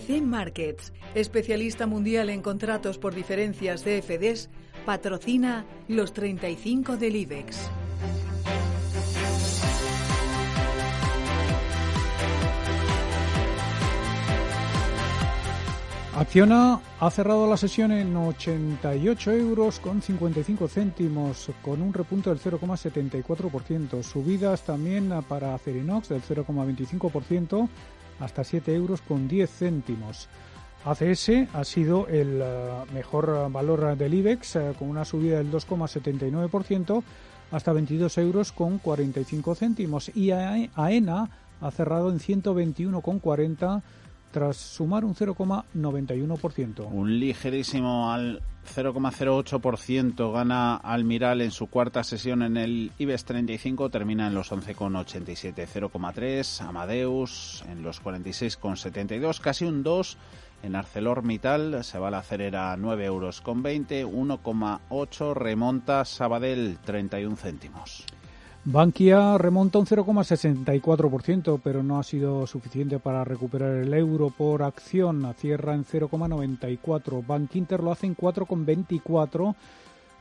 CMC Markets, especialista mundial en contratos por diferencias de FDs, patrocina los 35 del IBEX. Acciona ha cerrado la sesión en 88 euros con 55 céntimos, con un repunte del 0,74%. Subidas también para Acerinox del 0,25% hasta 7 euros con 10 céntimos. ACS ha sido el eh, mejor valor del IBEX eh, con una subida del 2,79% hasta 22 euros con 45 céntimos y AENA ha cerrado en 121,40 tras sumar un 0,91%. Un ligerísimo al 0,08% gana Almiral en su cuarta sesión en el IBEX 35, termina en los 11,87, 0,3, Amadeus en los 46,72, casi un 2 en ArcelorMittal, se va a la cerera 9 euros con 20, 1,8 remonta Sabadell 31 céntimos. Bankia remonta un 0,64%, pero no ha sido suficiente para recuperar el euro por acción. Cierra en 0,94. Bank Inter lo hace en 4,24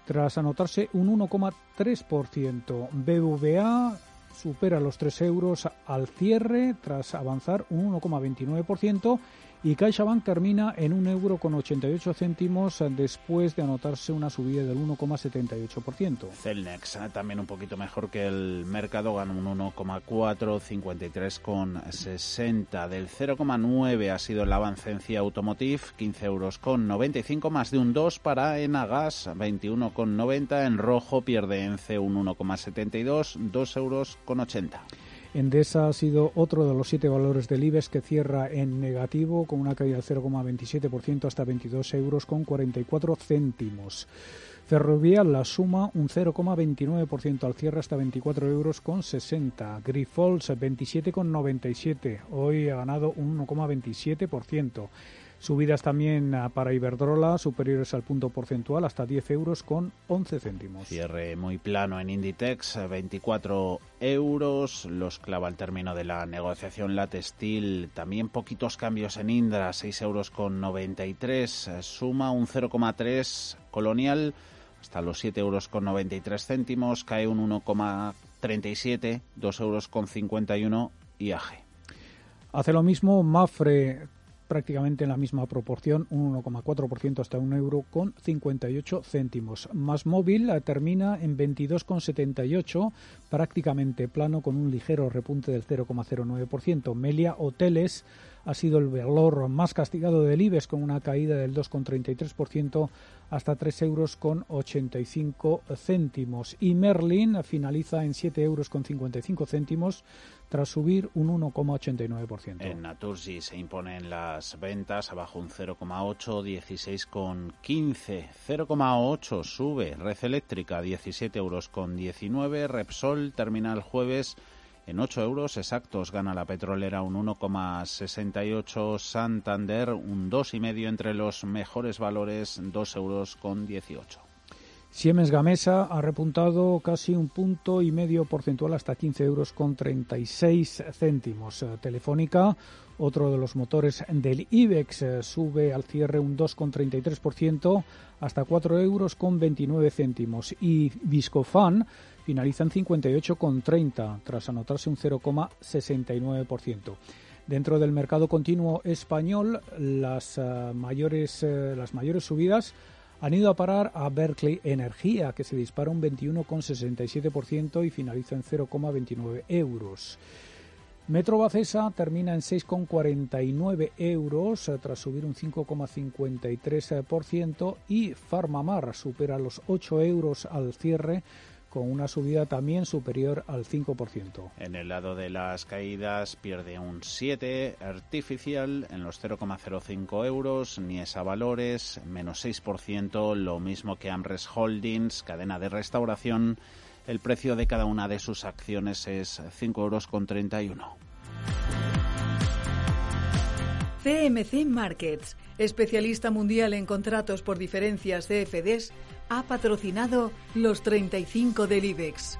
tras anotarse un 1,3%. BVA supera los 3 euros al cierre tras avanzar un 1,29% y CaixaBank termina en un euro con 88 céntimos después de anotarse una subida del 1,78%. Celnex eh, también un poquito mejor que el mercado, gana un 1,4, 53,60. Del 0,9 ha sido el avance en CIA Automotive, 15 euros con 95, más de un 2 para Enagas, 21,90. En rojo pierde en C un 1,72, 2 euros con 80. Endesa ha sido otro de los siete valores del IBEX que cierra en negativo con una caída del 0,27% hasta 22 euros con 44 céntimos. Ferrovial la suma un 0,29% al cierre hasta 24 euros con 60. Grifols 27,97. Hoy ha ganado un 1,27%. Subidas también para Iberdrola, superiores al punto porcentual, hasta 10 euros con 11 céntimos. Cierre muy plano en Inditex, 24 euros, los clava al término de la negociación la textil. También poquitos cambios en Indra, 6 euros con 93, suma un 0,3 colonial hasta los 7 euros con 93 céntimos, cae un 1,37, 2 euros con 51 IAG. Hace lo mismo Mafre prácticamente en la misma proporción, un 1,4% hasta un euro con 58 céntimos. Más móvil termina en 22,78, prácticamente plano con un ligero repunte del 0,09%. Melia Hoteles ha sido el valor más castigado del IBEX con una caída del 2,33% hasta 3 euros con 85 céntimos. Y Merlin finaliza en 7 euros con 55 céntimos tras subir un 1,89%. En Naturgy se imponen las ventas abajo un 0,8, 16,15, 0,8 sube Red Eléctrica 17 euros con 19, Repsol termina el jueves en 8 euros exactos gana la petrolera un 1,68, Santander un 2,5 entre los mejores valores, 2 euros con 18. Siemens Gamesa ha repuntado casi un punto y medio porcentual hasta 15 euros con 36 céntimos. Telefónica, otro de los motores del IBEX, sube al cierre un 2,33% hasta 4 euros con 29 céntimos. Y Viscofan finaliza en 58,30 tras anotarse un 0,69%. Dentro del mercado continuo español, las, uh, mayores, uh, las mayores subidas han ido a parar a Berkeley Energía, que se dispara un 21,67% y finaliza en 0,29 euros. Metro Bacesa termina en 6,49 euros eh, tras subir un 5,53% y Farmamar supera los 8 euros al cierre con una subida también superior al 5%. En el lado de las caídas pierde un 7 Artificial en los 0,05 euros, Niesa Valores menos 6%, lo mismo que Amres Holdings, cadena de restauración. El precio de cada una de sus acciones es 5 euros con 31. CMC Markets, especialista mundial en contratos por diferencias de FDs, ha patrocinado los 35 del IBEX.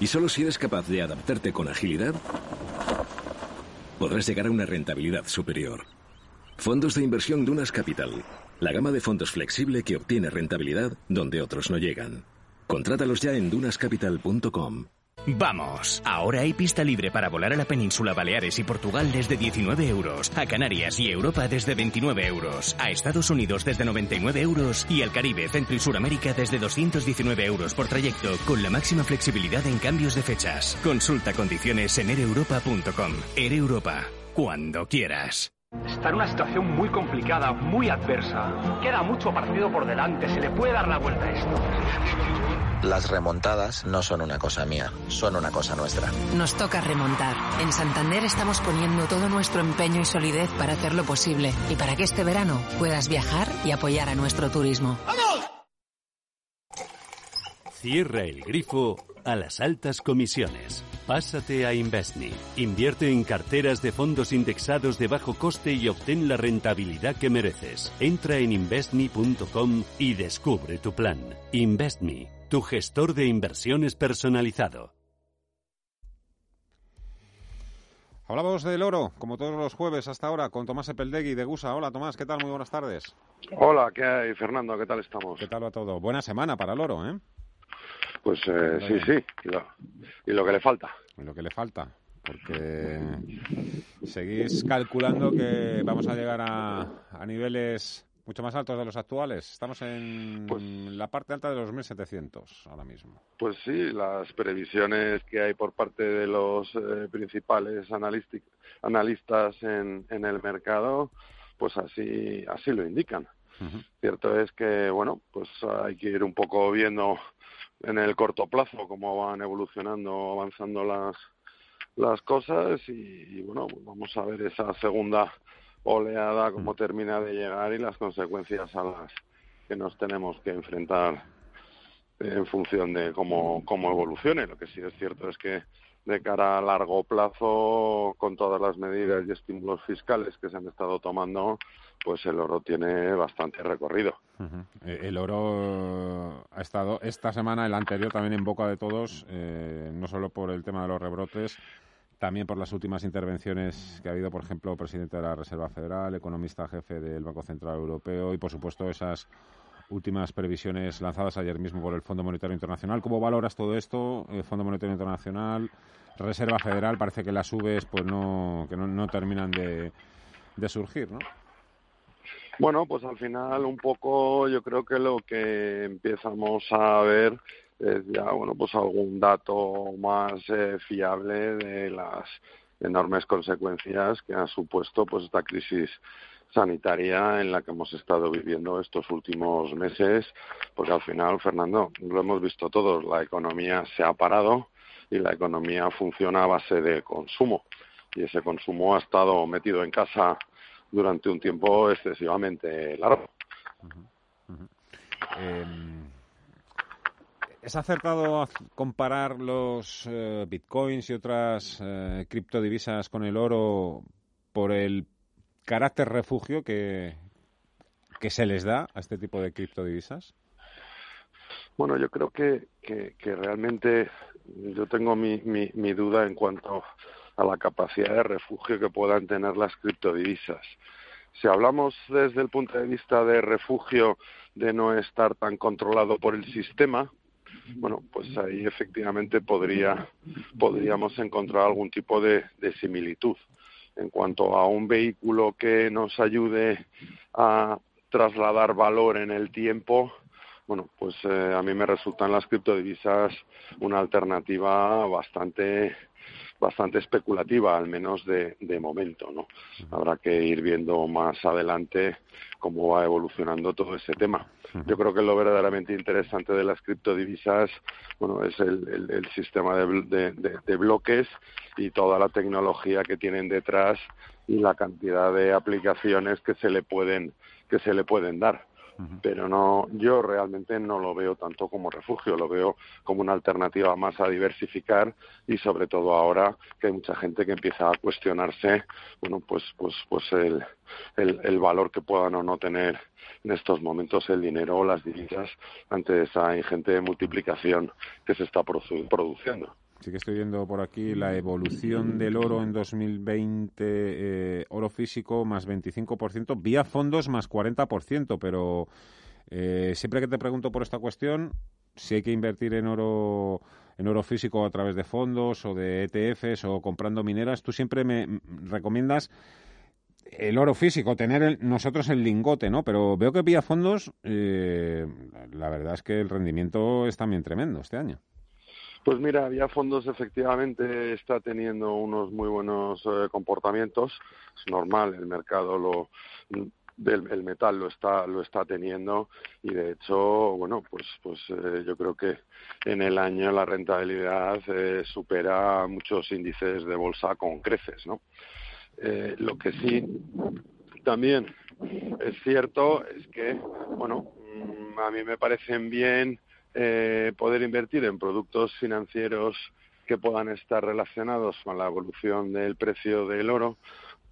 y solo si eres capaz de adaptarte con agilidad podrás llegar a una rentabilidad superior. Fondos de inversión Dunas Capital, la gama de fondos flexible que obtiene rentabilidad donde otros no llegan. Contrátalos ya en dunascapital.com. Vamos, ahora hay pista libre para volar a la península Baleares y Portugal desde 19 euros, a Canarias y Europa desde 29 euros, a Estados Unidos desde 99 euros y al Caribe, Centro y Suramérica desde 219 euros por trayecto, con la máxima flexibilidad en cambios de fechas. Consulta condiciones en ereuropa.com. Air Europa, cuando quieras. Está en una situación muy complicada, muy adversa. Queda mucho partido por delante, se le puede dar la vuelta a esto. Las remontadas no son una cosa mía, son una cosa nuestra. Nos toca remontar. En Santander estamos poniendo todo nuestro empeño y solidez para hacerlo posible y para que este verano puedas viajar y apoyar a nuestro turismo. ¡Vamos! Cierra el grifo a las altas comisiones. Pásate a Investme. Invierte en carteras de fondos indexados de bajo coste y obtén la rentabilidad que mereces. Entra en investme.com y descubre tu plan. Investme, tu gestor de inversiones personalizado. Hablamos del oro, como todos los jueves hasta ahora, con Tomás Epeldegui de Gusa. Hola Tomás, ¿qué tal? Muy buenas tardes. Hola, ¿qué hay Fernando? ¿Qué tal estamos? ¿Qué tal va todo? Buena semana para el oro, ¿eh? Pues eh, sí, sí, y lo, que le falta. Y lo que le falta, porque seguís calculando que vamos a llegar a, a niveles mucho más altos de los actuales. Estamos en pues la parte alta de los 1.700 ahora mismo. Pues sí, las previsiones que hay por parte de los eh, principales analistas en, en, el mercado, pues así, así lo indican. Cierto es que, bueno, pues hay que ir un poco viendo en el corto plazo cómo van evolucionando, avanzando las, las cosas y, bueno, vamos a ver esa segunda oleada cómo mm. termina de llegar y las consecuencias a las que nos tenemos que enfrentar en función de cómo, cómo evolucione. Lo que sí es cierto es que de cara a largo plazo, con todas las medidas y estímulos fiscales que se han estado tomando, pues el oro tiene bastante recorrido. Eh, el oro ha estado esta semana, el anterior también en boca de todos, eh, no solo por el tema de los rebrotes, también por las últimas intervenciones que ha habido, por ejemplo, presidente de la Reserva Federal, economista jefe del Banco Central Europeo y, por supuesto, esas últimas previsiones lanzadas ayer mismo por el Fondo Monetario Internacional. ¿Cómo valoras todo esto? El Fondo Monetario Internacional, Reserva Federal, parece que las subes pues no, que no, terminan de, de surgir, ¿no? Bueno, pues al final un poco yo creo que lo que empezamos a ver es ya, bueno, pues algún dato más eh, fiable de las enormes consecuencias que ha supuesto pues esta crisis sanitaria en la que hemos estado viviendo estos últimos meses, porque al final, Fernando, lo hemos visto todos, la economía se ha parado y la economía funciona a base de consumo. Y ese consumo ha estado metido en casa durante un tiempo excesivamente largo. Em, ¿Es acertado comparar los eh, bitcoins y otras eh, criptodivisas con el oro por el carácter refugio que, que se les da a este tipo de criptodivisas? Bueno, yo creo que, que, que realmente yo tengo mi, mi, mi duda en cuanto a la capacidad de refugio que puedan tener las criptodivisas. Si hablamos desde el punto de vista de refugio, de no estar tan controlado por el sistema, bueno, pues ahí efectivamente podría, podríamos encontrar algún tipo de, similitud. En cuanto a un vehículo que nos ayude a trasladar valor en el tiempo, bueno, pues eh, a mí me resultan las criptodivisas una alternativa bastante bastante especulativa, al menos de, de momento, ¿no? Habrá que ir viendo más adelante cómo va evolucionando todo ese tema. Yo creo que lo verdaderamente interesante de las criptodivisas, bueno, es el, el, sistema de, de, de, bloques y toda la tecnología que tienen detrás y la cantidad de aplicaciones que se le pueden que se le pueden dar pero no, yo realmente no lo veo tanto como refugio, lo veo como una alternativa más a diversificar y sobre todo ahora que hay mucha gente que empieza a cuestionarse, bueno, pues, pues, pues el, el, valor que puedan o no tener en estos momentos el dinero o las divisas ante esa ingente multiplicación que se está produciendo. Sí que estoy viendo por aquí la evolución del oro en 2020, eh, oro físico más 25%, vía fondos más 40%, pero eh, siempre que te pregunto por esta cuestión, si hay que invertir en oro en oro físico a través de fondos o de ETFs o comprando mineras, tú siempre me recomiendas el oro físico, tener nosotros el lingote, ¿no? Pero veo que vía fondos, eh, la verdad es que el rendimiento es también tremendo este año. Pues mira, había fondos efectivamente está teniendo unos muy buenos eh, comportamientos. Es normal, el mercado lo del el metal lo está lo está teniendo y de hecho bueno pues pues eh, yo creo que en el año la rentabilidad eh, supera muchos índices de bolsa con creces no eh, lo que sí también es cierto es que bueno mm, a mí me parecen bien eh, poder invertir en productos financieros que puedan estar relacionados con la evolución del precio del oro,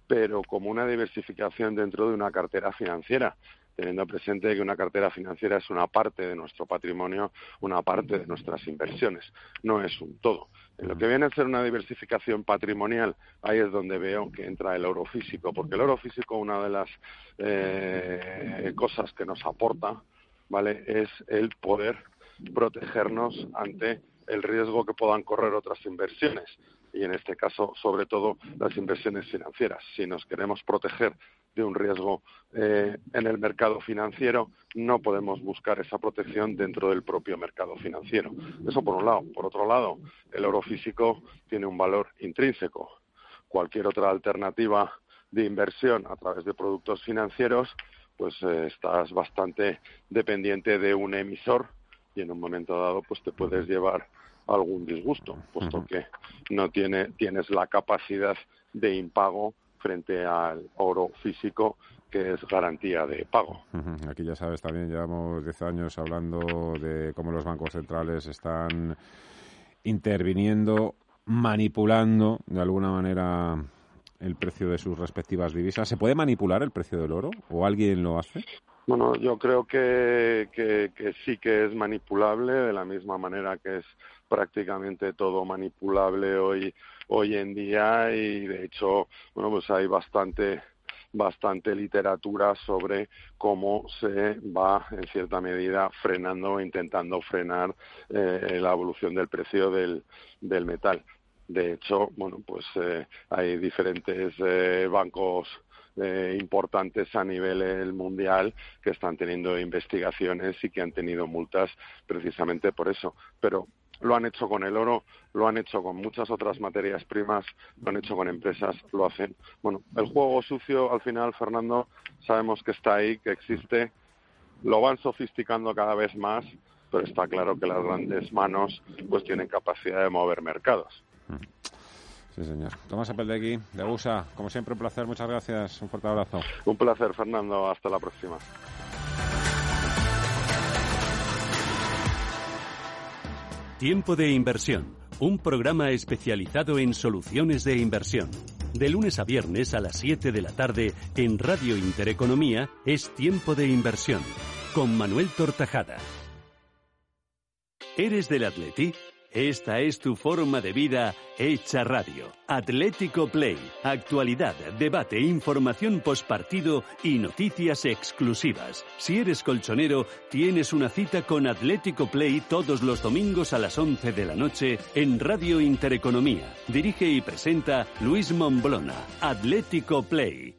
pero como una diversificación dentro de una cartera financiera, teniendo presente que una cartera financiera es una parte de nuestro patrimonio, una parte de nuestras inversiones, no es un todo. En lo que viene a ser una diversificación patrimonial, ahí es donde veo que entra el oro físico, porque el oro físico, una de las eh, cosas que nos aporta, ¿vale? Es el poder protegernos ante el riesgo que puedan correr otras inversiones y en este caso sobre todo las inversiones financieras. Si nos queremos proteger de un riesgo eh, en el mercado financiero, no podemos buscar esa protección dentro del propio mercado financiero. Eso por un lado. Por otro lado, el oro físico tiene un valor intrínseco. Cualquier otra alternativa de inversión a través de productos financieros, pues eh, estás bastante dependiente de un emisor y en un momento dado pues te puedes llevar algún disgusto, puesto que no tiene, tienes la capacidad de impago frente al oro físico que es garantía de pago. Aquí ya sabes también, llevamos 10 años hablando de cómo los bancos centrales están interviniendo, manipulando de alguna manera el precio de sus respectivas divisas. ¿Se puede manipular el precio del oro o alguien lo hace? Bueno, yo creo que, que, sí que es manipulable, de la misma manera que es prácticamente todo manipulable hoy, hoy en día y de hecho, bueno, pues hay bastante bastante literatura sobre cómo se va en cierta medida frenando o intentando frenar eh, la evolución del precio del, del metal. De hecho, bueno, pues eh, hay diferentes eh, bancos eh, importantes a nivel mundial que están teniendo investigaciones y que han tenido multas precisamente por eso. Pero lo han hecho con el oro, lo han hecho con muchas otras materias primas, lo han hecho con empresas, lo hacen. Bueno, el juego sucio al final, Fernando, sabemos que está ahí, que existe, lo van sofisticando cada vez más, pero está claro que las grandes manos pues tienen capacidad de mover mercados. Mm. Sí, señor. Tomás Apeldegui, de USA, como siempre un placer, muchas gracias, un fuerte abrazo. Un placer, Fernando, hasta la próxima. Tiempo de inversión, un programa especializado en soluciones de inversión. De lunes a viernes a las 7 de la tarde en Radio Intereconomía es Tiempo de inversión con Manuel Tortajada. ¿Eres del Atleti? Esta es tu forma de vida hecha radio. Atlético Play. Actualidad, debate, información postpartido y noticias exclusivas. Si eres colchonero, tienes una cita con Atlético Play todos los domingos a las 11 de la noche en Radio Intereconomía. Dirige y presenta Luis Momblona. Atlético Play.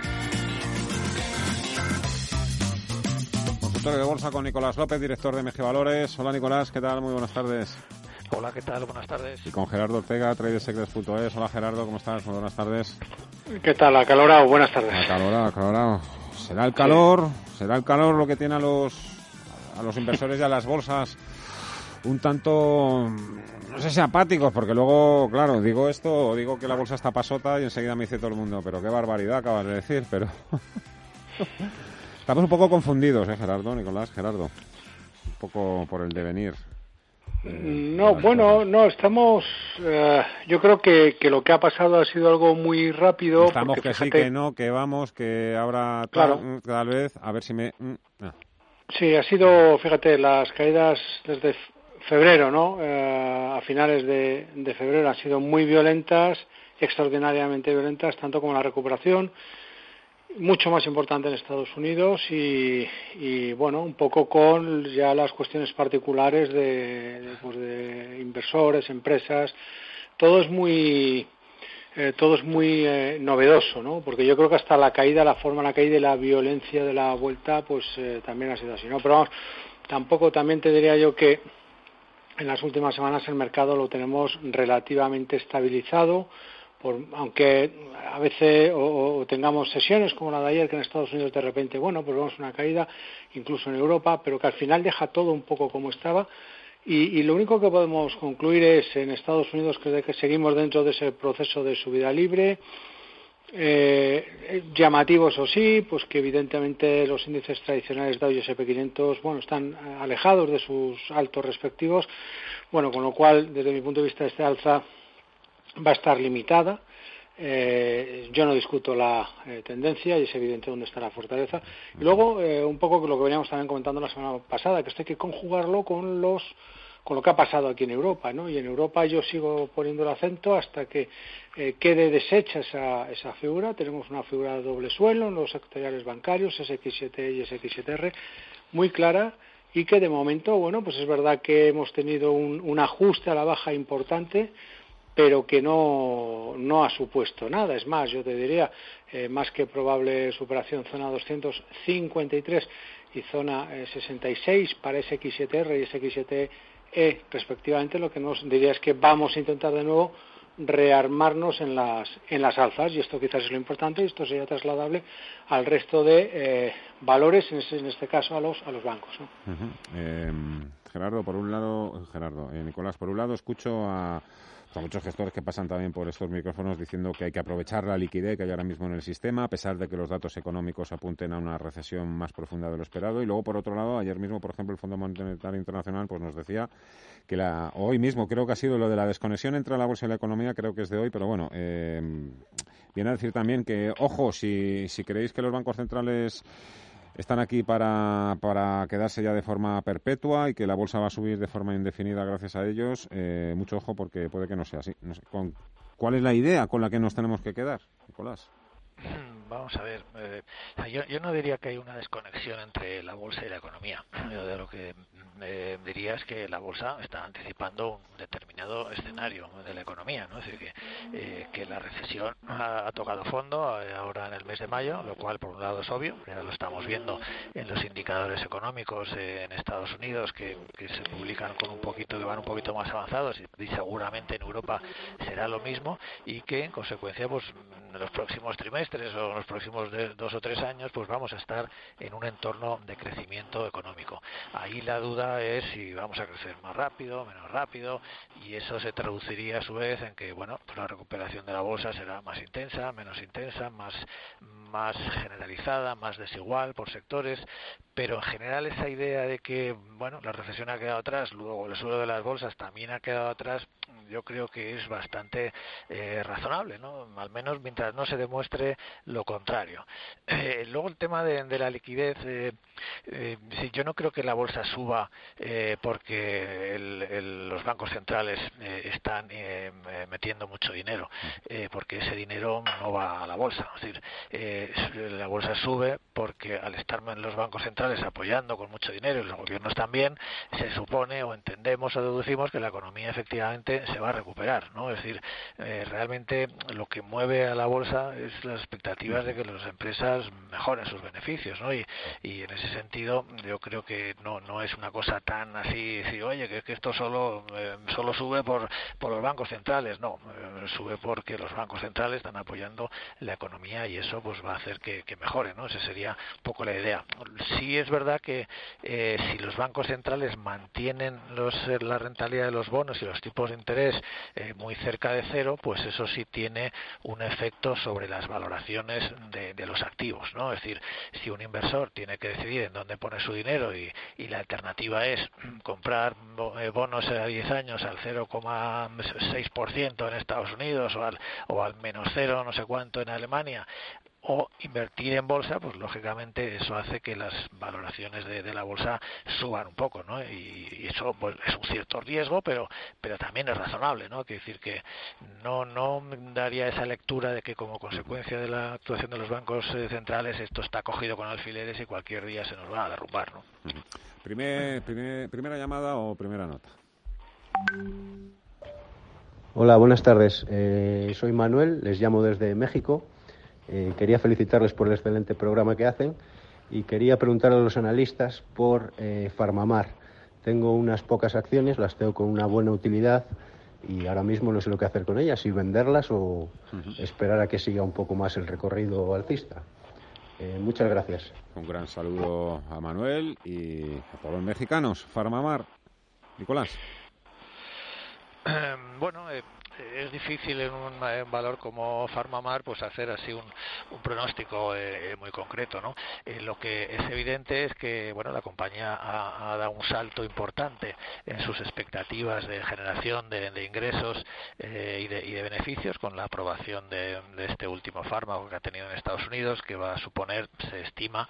De bolsa con Nicolás López, director de MG Valores. Hola Nicolás, ¿qué tal? Muy buenas tardes. Hola, ¿qué tal? Buenas tardes. Y con Gerardo Ortega, tradersecrets.es. Hola Gerardo, ¿cómo estás? Muy buenas tardes. ¿Qué tal? Acalorado, buenas tardes. Acalorado, acalorado. ¿Será el calor? ¿Será el calor lo que tiene a los, a los inversores y a las bolsas un tanto, no sé si apáticos, porque luego, claro, digo esto, digo que la bolsa está pasota y enseguida me dice todo el mundo, pero qué barbaridad acabas de decir, pero... Estamos un poco confundidos, ¿eh, Gerardo, Nicolás, Gerardo? Un poco por el devenir. no, bueno, no, estamos. Eh, yo creo que, que, lo que ha pasado ha sido algo muy rápido. Estamos que sí, que no, que vamos, que ahora tal, mm, tal vez, a ver si me. Mm, sí, ha sido, fíjate, las caídas desde febrero, ¿no? Eh, a finales de, de febrero han sido muy violentas, extraordinariamente violentas, tanto como la recuperación mucho más importante en Estados Unidos y, bueno, un poco con ya las cuestiones particulares de, pues de inversores, empresas, todo es muy eh, todo es muy eh, novedoso, ¿no? Porque yo creo que hasta la caída, la forma la caída y la violencia de la vuelta, pues eh, también ha sido así, ¿no? Pero vamos, tampoco también te diría yo que en las últimas semanas el mercado lo tenemos relativamente estabilizado aunque a veces o, tengamos sesiones como la de ayer que en Estados Unidos de repente bueno pues vemos una caída incluso en Europa pero que al final deja todo un poco como estaba. Y, lo único que podemos concluir es en Estados Unidos que, que seguimos dentro de ese proceso de subida libre eh, llamativos o sí, pues que evidentemente los índices tradicionales y S&P 500, bueno, están alejados de sus altos respectivos, bueno, con lo cual, desde mi punto de vista, este alza va a estar limitada. Eh, yo no discuto la eh, tendencia y es evidente dónde está la fortaleza. Y luego, eh, un poco lo que veníamos también comentando la semana pasada, que esto hay que conjugarlo con los con lo que ha pasado aquí en Europa, ¿no? Y en Europa yo sigo poniendo el acento hasta que quede deshecha esa, esa figura. Tenemos una figura de doble suelo en los sectoriales bancarios, SX7 y SX7R, muy clara y que de momento, bueno, pues es verdad que hemos tenido un, un ajuste a la baja importante, pero que no, no ha supuesto nada. Es más, yo te diría, eh, más que probable superación zona 253 y zona 66 eh, para SX7R y SX7E respectivamente, lo que nos diría es que vamos a intentar de nuevo rearmarnos en las, en las alzas y esto quizás es lo importante y esto sería trasladable al resto de eh, valores, en este, en este, caso a los, a los bancos. Gerardo, por un lado, Gerardo, Nicolás, por un lado escucho a hay muchos gestores que pasan también por estos micrófonos diciendo que hay que aprovechar la liquidez que hay ahora mismo en el sistema, a pesar de que los datos económicos apunten a una recesión más profunda de lo esperado. Y luego, por otro lado, ayer mismo, por ejemplo, el Fondo Monetario Internacional pues nos decía que la, hoy mismo creo que ha sido lo de la desconexión entre la bolsa y la economía, creo que es de hoy, pero bueno, eh, viene a decir también que, ojo, si, si creéis que los bancos centrales están aquí para, para quedarse ya de forma perpetua y que la bolsa va a subir de forma indefinida gracias a ellos. Eh, mucho ojo porque puede que no sea así. con, ¿Cuál es la idea con la que nos tenemos que quedar, Nicolás? Vamos a ver, eh, yo, yo, no diría que hay una desconexión entre la bolsa y la economía. Yo lo que eh, diría es que la bolsa está anticipando un determinado escenario de la economía, ¿no? Es decir, que, eh, que la recesión ha, tocado fondo eh, ahora en el mes de mayo, lo cual por un lado es obvio, ya lo estamos viendo en los indicadores económicos en Estados Unidos que, se publican con un poquito, que van un poquito más avanzados y, seguramente en Europa será lo mismo y que en consecuencia pues en los próximos trimestres o los próximos dos o tres años pues vamos a estar en un entorno de crecimiento económico. Ahí la duda es si vamos a crecer más rápido, menos rápido y eso se traduciría a su vez en que bueno, la recuperación de la bolsa será más intensa, menos intensa, más más generalizada, más desigual por sectores, pero en general esa idea de que bueno la recesión ha quedado atrás, luego el suelo de las bolsas también ha quedado atrás, yo creo que es bastante eh, razonable, ¿no? Al menos mientras no se demuestre lo contrario. Eh, luego el tema de, la liquidez, eh, eh, sí, yo no creo que la bolsa suba porque los bancos centrales están metiendo mucho dinero, porque ese dinero no va a la bolsa. Es decir, la bolsa sube porque al estar los bancos centrales apoyando con mucho dinero y los gobiernos también, se supone o entendemos o deducimos que la economía efectivamente se va a recuperar, ¿no? Es decir, realmente lo que mueve a la bolsa es las expectativas de que las empresas mejoren sus beneficios, ¿no? Y, en ese sentido yo creo que no no es una cosa tan así, decir, oye, que, que esto solo eh, solo sube por por los bancos centrales, no, eh, sube porque los bancos centrales están apoyando la economía y eso pues va a hacer que, mejore, ¿no? Esa sería un poco la idea. Sí es verdad que si los bancos centrales mantienen los, la rentabilidad de los bonos y los tipos de interés eh, muy cerca de cero, pues eso sí tiene un efecto sobre las valoraciones de, los activos, ¿no? Es decir, si un inversor tiene que decidir en dónde pone su dinero y, la alternativa es comprar eh, bonos a 10 años al 0,6% en Estados Unidos o al, o al menos cero no sé cuánto en Alemania o invertir en bolsa, pues lógicamente eso hace que las valoraciones de, la bolsa suban un poco, ¿no? Y, eso pues, es un cierto riesgo, pero pero también es razonable, ¿no? Quiere decir que no no daría esa lectura de que como consecuencia de la actuación de los bancos eh, centrales esto está cogido con alfileres y cualquier día se nos va a derrumbar, ¿no? Primer, primera llamada o primera nota. Hola, buenas tardes. Eh, soy Manuel, les llamo desde México. Eh, quería felicitarles por el excelente programa que hacen y quería preguntar a los analistas por eh, Farmamar. Tengo unas pocas acciones, las tengo con una buena utilidad y ahora mismo no sé lo que hacer con ellas, si venderlas o esperar a que siga un poco más el recorrido alcista. Eh, muchas gracias. Un gran saludo a Manuel y a todos los mexicanos. Farmamar. Nicolás. bueno, es difícil en un, valor como Farmamar pues hacer así un, pronóstico eh, muy concreto no eh, lo que es evidente es que bueno la compañía ha, dado un salto importante en sus expectativas de generación de, ingresos eh, y, de, beneficios con la aprobación de, este último fármaco que ha tenido en Estados Unidos que va a suponer se estima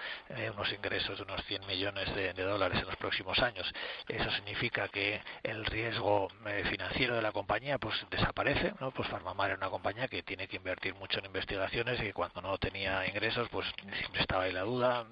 unos ingresos de unos 100 millones de, dólares en los próximos años. Eso significa que el riesgo financiero de la compañía pues desaparece parece, ¿no? Pues Farmamar es una compañía que tiene que invertir mucho en investigaciones y que cuando no tenía ingresos, pues siempre estaba ahí la duda,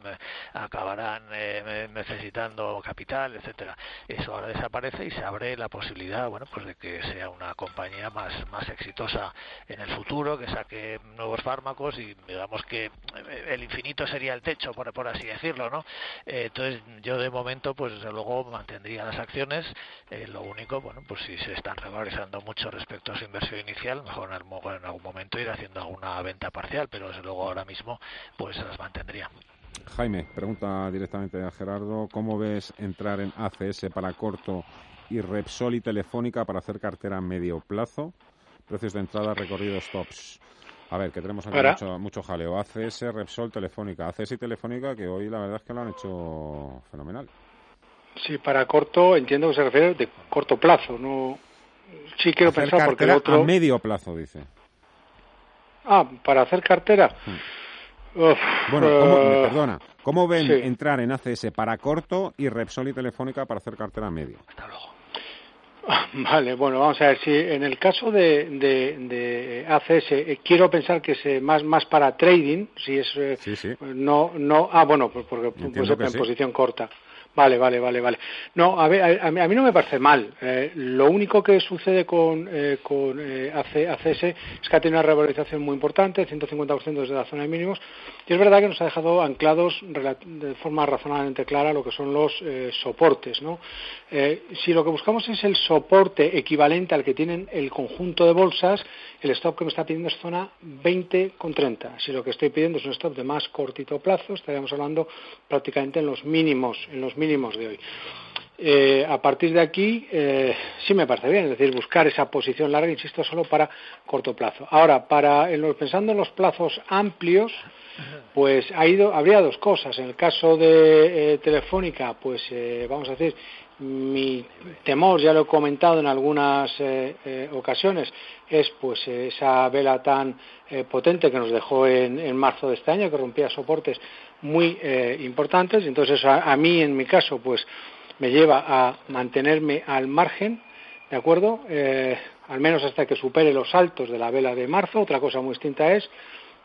acabarán eh, necesitando capital, etcétera. Eso ahora desaparece y se abre la posibilidad, bueno, pues de que sea una compañía más más exitosa en el futuro, que saque nuevos fármacos y digamos que eh, el infinito sería el techo, por, por así decirlo, ¿no? Eh, entonces yo de momento, pues luego mantendría las acciones. lo único, bueno, pues si se están revalorizando mucho respecto a inversión inicial, mejor en algún momento ir haciendo alguna venta parcial, pero desde luego ahora mismo pues las mantendría. Jaime, pregunta directamente a Gerardo, ¿cómo ves entrar en ACS para corto y Repsol y Telefónica para hacer cartera a medio plazo? Precios de entrada, recorridos stops. A ver, que tenemos aquí mucho, mucho, jaleo. ACS, Repsol, Telefónica. ACS y Telefónica que hoy la verdad es que lo han hecho fenomenal. Sí, para corto entiendo que se refiere de corto plazo, no Sí, quiero pensar porque el otro... a medio plazo, dice. Ah, para hacer cartera. Hmm. bueno, eh, perdona. ¿Cómo ven entrar en ACS para corto y Repsol y Telefónica para hacer cartera a medio? Hasta luego. Vale, bueno, vamos a ver si en el caso de, de, ACS eh, quiero pensar que es más más para trading, si es eh, no no ah bueno, pues porque pues en posición corta. Vale, vale, vale, vale. No, a, ver, a, mí no me parece mal. Eh, lo único que sucede con, eh, eh, ACS es que ha tenido una revalorización muy importante, 150% desde la zona de mínimos, y es verdad que nos ha dejado anclados de forma razonablemente clara lo que son los eh, soportes. ¿no? si lo que buscamos es el soporte equivalente al que tienen el conjunto de bolsas, el stop que me está pidiendo es zona 20,30. Si lo que estoy pidiendo es un stop de más cortito plazo, estaríamos hablando prácticamente en los mínimos, en los mínimos de hoy. Eh, a partir de aquí eh, sí me parece bien, es decir, buscar esa posición larga, insisto, solo para corto plazo. Ahora, para pensando en los plazos amplios, pues ha ido, habría dos cosas. En el caso de eh, Telefónica, pues vamos a decir, mi temor, ya lo he comentado en algunas ocasiones, es pues esa vela tan potente que nos dejó en, marzo de este año, que rompía soportes muy importantes. Entonces, a mí, en mi caso, pues me lleva a mantenerme al margen, ¿de acuerdo? Eh, al menos hasta que supere los saltos de la vela de marzo. Otra cosa muy distinta es,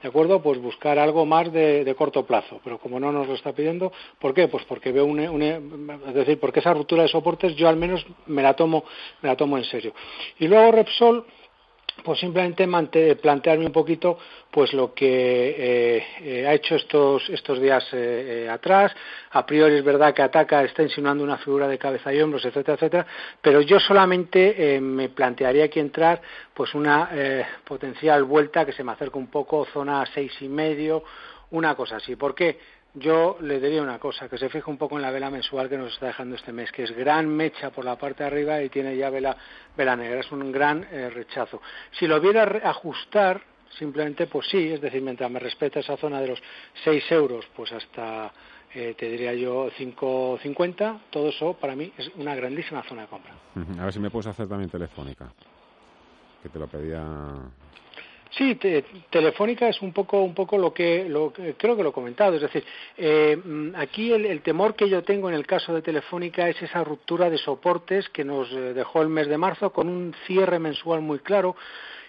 ¿de acuerdo? Pues buscar algo más de, corto plazo. Pero como no nos lo está pidiendo, ¿por qué? Pues porque veo un, es decir, porque esa ruptura de soportes yo al menos me la tomo, me la tomo en serio. Y luego Repsol, pues simplemente plantearme un poquito pues lo que eh, eh, ha hecho estos estos días eh, atrás a priori es verdad que ataca está insinuando una figura de cabeza y hombros etcétera etcétera pero yo solamente me plantearía aquí entrar pues una potencial vuelta que se me acerca un poco zona seis y medio una cosa así ¿por qué? Yo le diría una cosa, que se fije un poco en la vela mensual que nos está dejando este mes, que es gran mecha por la parte de arriba y tiene ya vela, vela negra, es un gran eh, rechazo. Si lo viera ajustar, simplemente pues sí, es decir, mientras me respeta esa zona de los 6 euros, pues hasta, eh, te diría yo, 5,50, todo eso para mí es una grandísima zona de compra. A ver si me puedes hacer también telefónica, que te lo pedía Sí, Telefónica es un poco, un poco lo que, lo creo que lo he comentado. Es decir, eh, mm, aquí el, temor que yo tengo en el caso de Telefónica es esa ruptura de soportes que nos eh, dejó el mes de marzo con un cierre mensual muy claro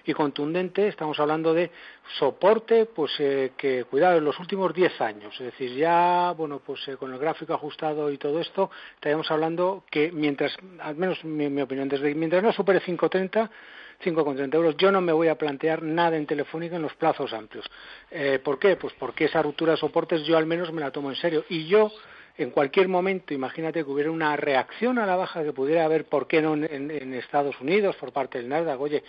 y contundente. Estamos hablando de soporte, pues eh, que, cuidado, en los últimos 10 años. Es decir, ya, bueno, pues con el gráfico ajustado y todo esto, estaríamos hablando que mientras, al menos mi, mi opinión, desde mientras no supere 530, 5,30 euros. Yo no me voy a plantear nada en Telefónica en los plazos amplios. Eh, ¿Por qué? Pues porque esa ruptura de soportes yo al menos me la tomo en serio. Y yo en cualquier momento, imagínate que hubiera una reacción a la baja que pudiera haber, ¿por qué no en, Estados Unidos por parte del Nasdaq? Oye,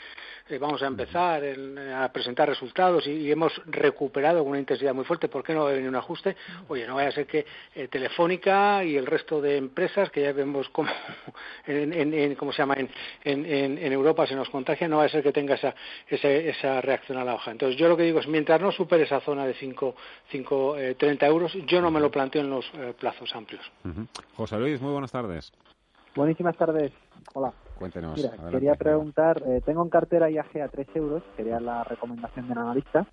eh, vamos a empezar a presentar resultados y, hemos recuperado con una intensidad muy fuerte, ¿por qué no va a venir un ajuste? Oye, no vaya a ser que eh, Telefónica y el resto de empresas que ya vemos cómo, en, ¿cómo se llama? En, Europa se nos contagia, no vaya a ser que tenga esa, esa, reacción a la baja. Entonces, yo lo que digo es, mientras no supere esa zona de 5, eh, 30 euros, yo no me lo planteo en los plazos amplios. José Luis, muy buenas tardes. Buenísimas tardes. Hola. Cuéntenos. Mira, quería preguntar, eh, tengo en cartera IAG a 3 euros, sería la recomendación del analista,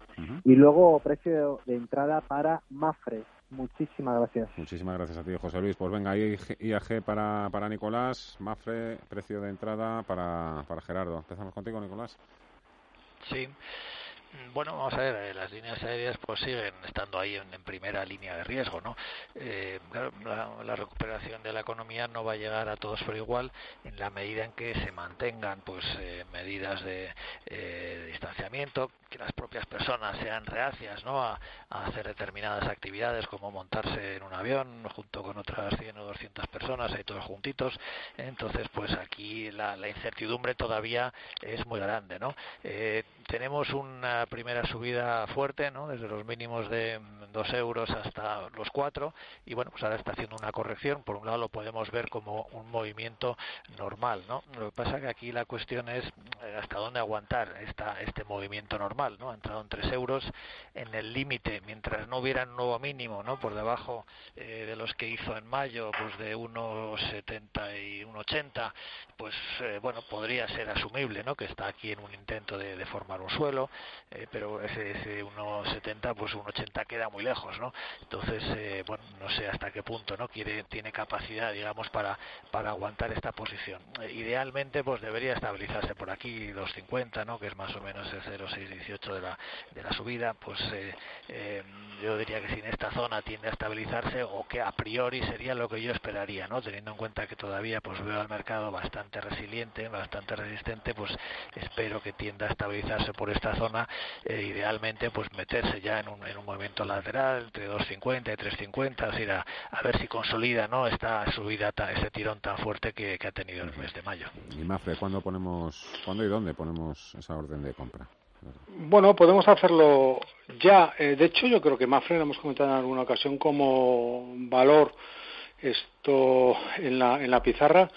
y luego precio de entrada para Mafre. Muchísimas gracias. Muchísimas gracias a ti, José Luis. Pues venga, IAG para, para Nicolás, Mafre, precio de entrada para, para Gerardo. Empezamos contigo, Nicolás. Sí. Mm, bueno, vamos a ver, eh, las líneas aéreas pues siguen estando ahí en, primera línea de riesgo, ¿no? Eh, la, recuperación de la economía no va a llegar a todos por igual en la medida en que se mantengan pues eh, medidas de, distanciamiento, que las propias personas sean reacias, ¿no? A, hacer determinadas actividades como montarse en un avión junto con otras 100 o 200 personas, ahí todos juntitos. Entonces, pues aquí la, la incertidumbre todavía es muy grande, ¿no? Tenemos una primera subida fuerte, ¿no? Desde los mínimos de 2 euros hasta los 4 y bueno, pues ahora está haciendo una corrección. Por un lado lo podemos ver como un movimiento normal, ¿no? Lo que pasa que aquí la cuestión es eh, hasta dónde aguantar esta, este movimiento normal, ¿no? Ha entrado en 3 euros en el límite, mientras no hubiera un nuevo mínimo, ¿no? Por debajo eh, de los que hizo en mayo, pues de 1,70 y 1,80, pues eh, bueno, podría ser asumible, ¿no? Que está aquí en un intento de, de un suelo. Eh, pero ese, ese 1,70 pues 1,80 queda muy lejos, ¿no? Entonces, eh, bueno, no sé hasta qué punto, ¿no? Quiere, tiene capacidad, digamos, para, para aguantar esta posición. Eh, idealmente, pues debería estabilizarse por aquí 2,50, ¿no? Que es más o menos el 0,618 de la, de la subida, pues yo diría que si en esta zona tiende a estabilizarse o que a priori sería lo que yo esperaría, ¿no? Teniendo en cuenta que todavía pues veo al mercado bastante resiliente, bastante resistente, pues espero que tienda a estabilizarse por esta zona, e idealmente pues meterse ya en un, en un movimiento lateral entre 2.50 y 3.50, es a, a ver si consolida, ¿no? Esta subida, ese tirón tan fuerte que, que ha tenido el mes de mayo. Y Mafre, ¿cuándo ponemos, cuándo y dónde ponemos esa orden de compra? Bueno, podemos hacerlo ya. Eh, de hecho, yo creo que Mafre lo hemos comentado en alguna ocasión como valor esto en la, en la pizarra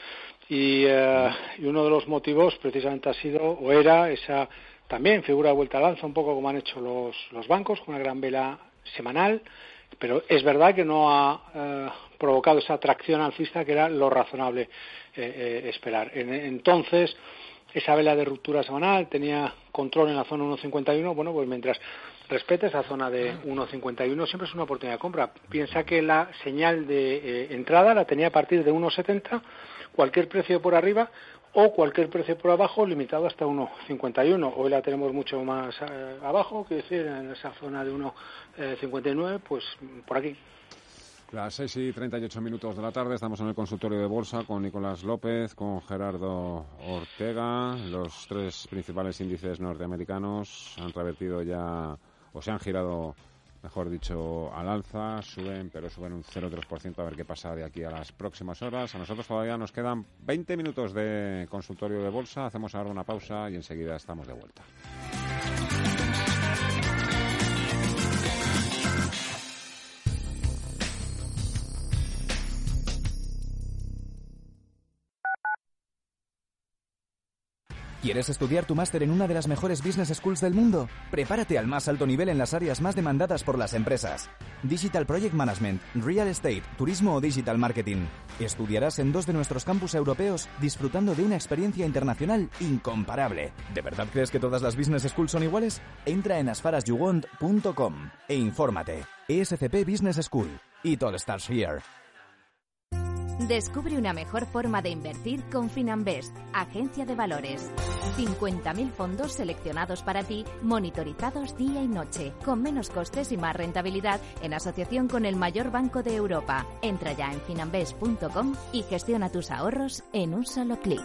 y, eh, y uno de los motivos precisamente ha sido o era esa también figura de vuelta al alza, un poco como han hecho los, los bancos, con una gran vela semanal, pero es verdad que no ha eh, provocado esa atracción alcista que era lo razonable esperar. entonces, esa vela de ruptura semanal, tenía control en la zona 1.51, bueno, pues mientras respete esa zona de 1.51 siempre es una oportunidad de compra. Piensa que la señal de eh, entrada la tenía a partir de 1.70, cualquier precio por arriba o cualquier precio por abajo limitado hasta 1.51. Hoy la tenemos mucho más eh, abajo, quiero decir, en esa zona de 1.59, pues por aquí. Las 6 y 38 minutos de la tarde estamos en el consultorio de bolsa con Nicolás López, con Gerardo Ortega. Los tres principales índices norteamericanos han revertido ya, o se han girado, mejor dicho, al alza. Suben, pero suben un 0,3% a ver qué pasa de aquí a las próximas horas. A nosotros todavía nos quedan 20 minutos de consultorio de bolsa. Hacemos ahora una pausa y enseguida estamos de vuelta. ¿Quieres estudiar tu máster en una de las mejores business schools del mundo? Prepárate al más alto nivel en las áreas más demandadas por las empresas. Digital Project Management, Real Estate, Turismo o Digital Marketing. Estudiarás en dos de nuestros campus europeos disfrutando de una experiencia internacional incomparable. ¿De verdad crees que todas las business schools son iguales? Entra en asfarasyouwant.com e infórmate. ESCP Business School. It all starts here. Descubre una mejor forma de invertir con Finanbest, agencia de valores. 50.000 fondos seleccionados para ti, monitorizados día y noche, con menos costes y más rentabilidad en asociación con el mayor banco de Europa. Entra ya en finanbest.com y gestiona tus ahorros en un solo clic.